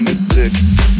mit Blick.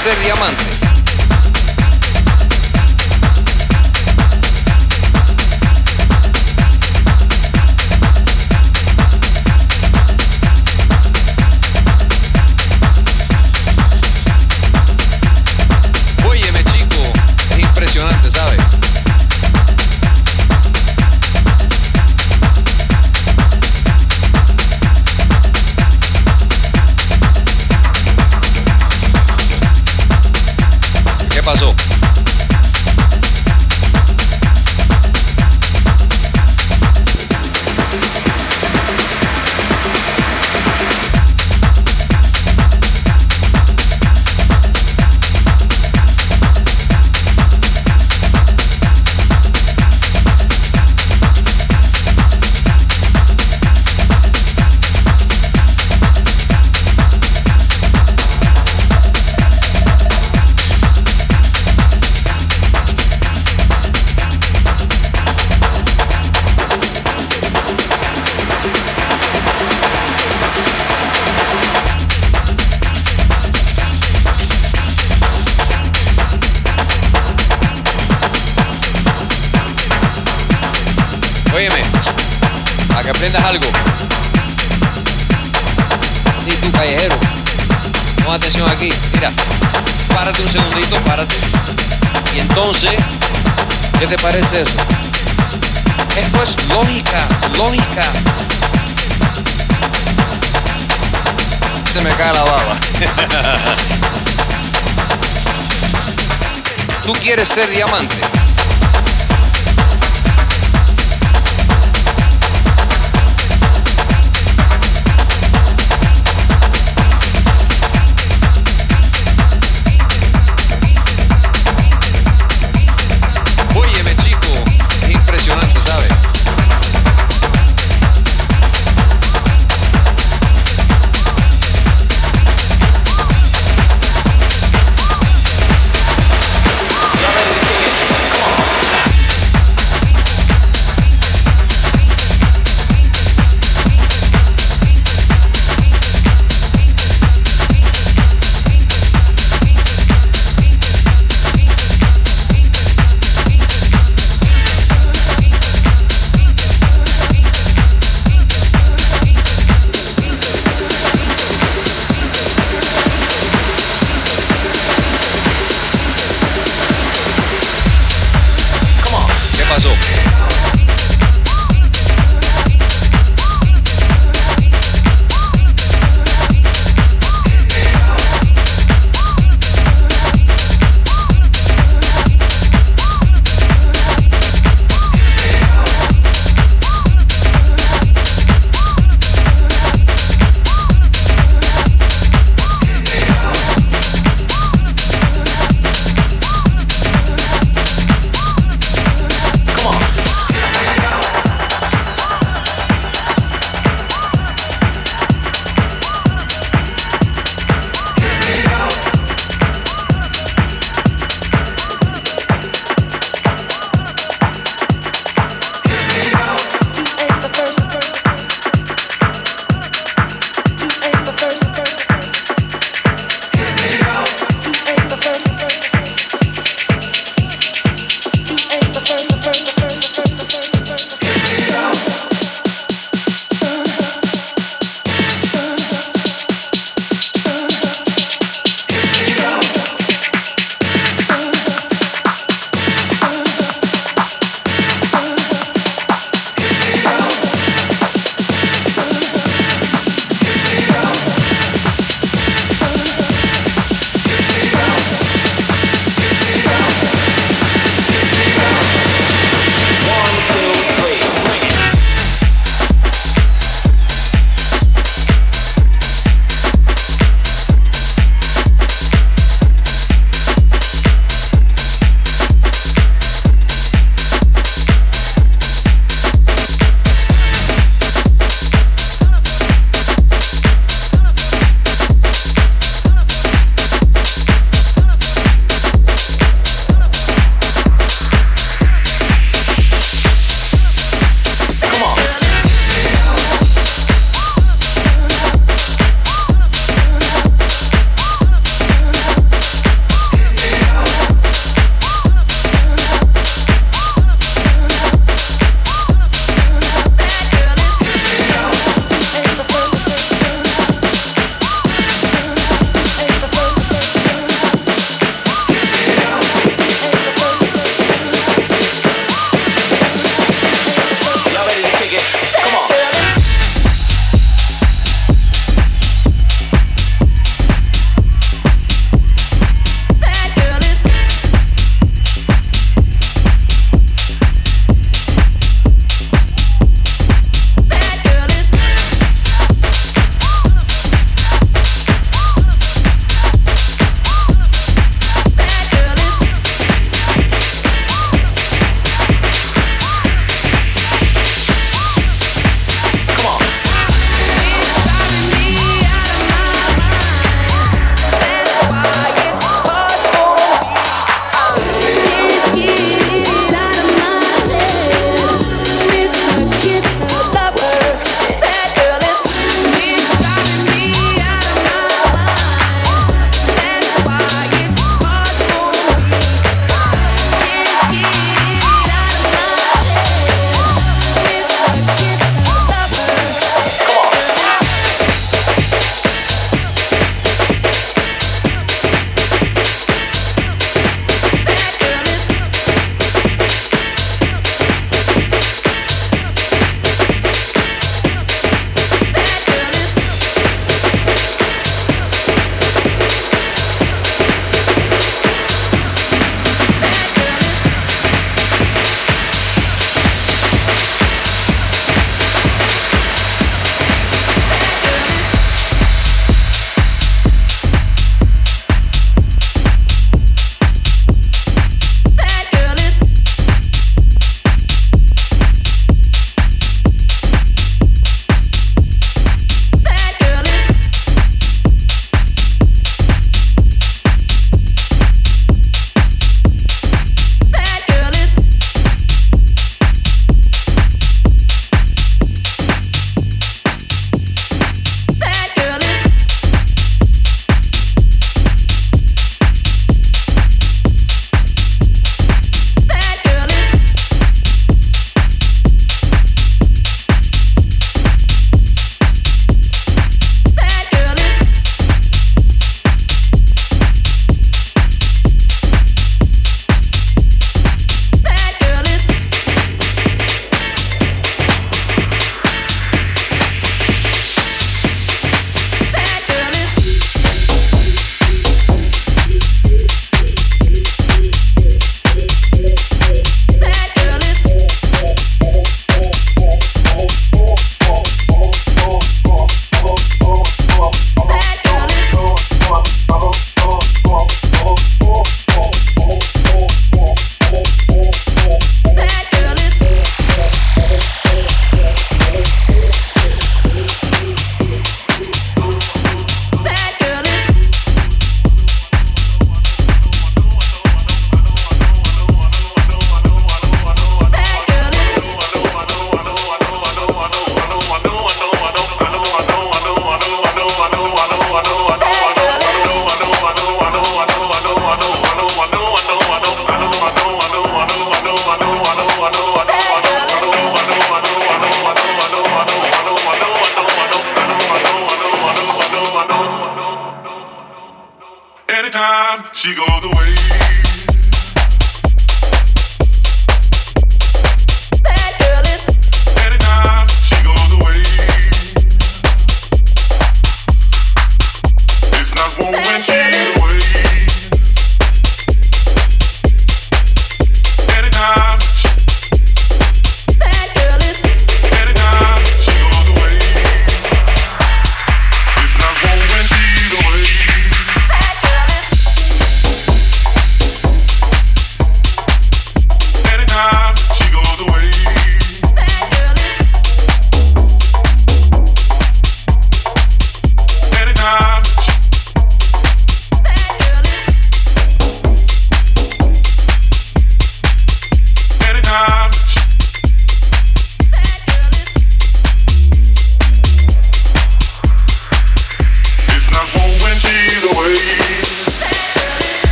ser diamante. pasó. ¿Qué te parece eso? Esto es pues, lógica, lógica. Se me cae la baba. Tú quieres ser diamante.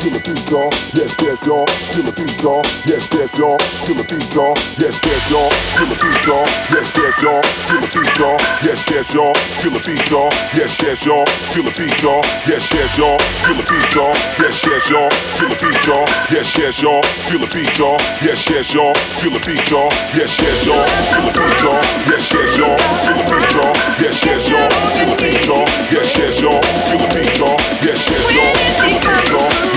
kill a beat, y'all. Yes, yes, y'all. Kill a beat, y'all. Yes, yes, y'all. Kill a beat, y'all. Yes, yes, y'all. Kill a beat, y'all. Yes, yes, y'all. Kill a beat, y'all. Yes, yes, y'all. Kill a beat, y'all. Yes, yes, y'all. Kill a beat, y'all. Yes, yes, y'all. Kill a beat, y'all. Yes, yes, y'all. Kill a beat, y'all. Yes, yes, y'all. Kill a beat, y'all. Yes, yes, y'all. Kill a beat, y'all. Yes, yes, y'all. Kill a beat, y'all. Yes, yes, y'all. Kill a beat, y'all. Yes, yes, y'all. Kill a beat, y'all. Yes, yes, y'all. Kill a beat, y'all. Yes, yes, y'all. Kill a beat, y'all.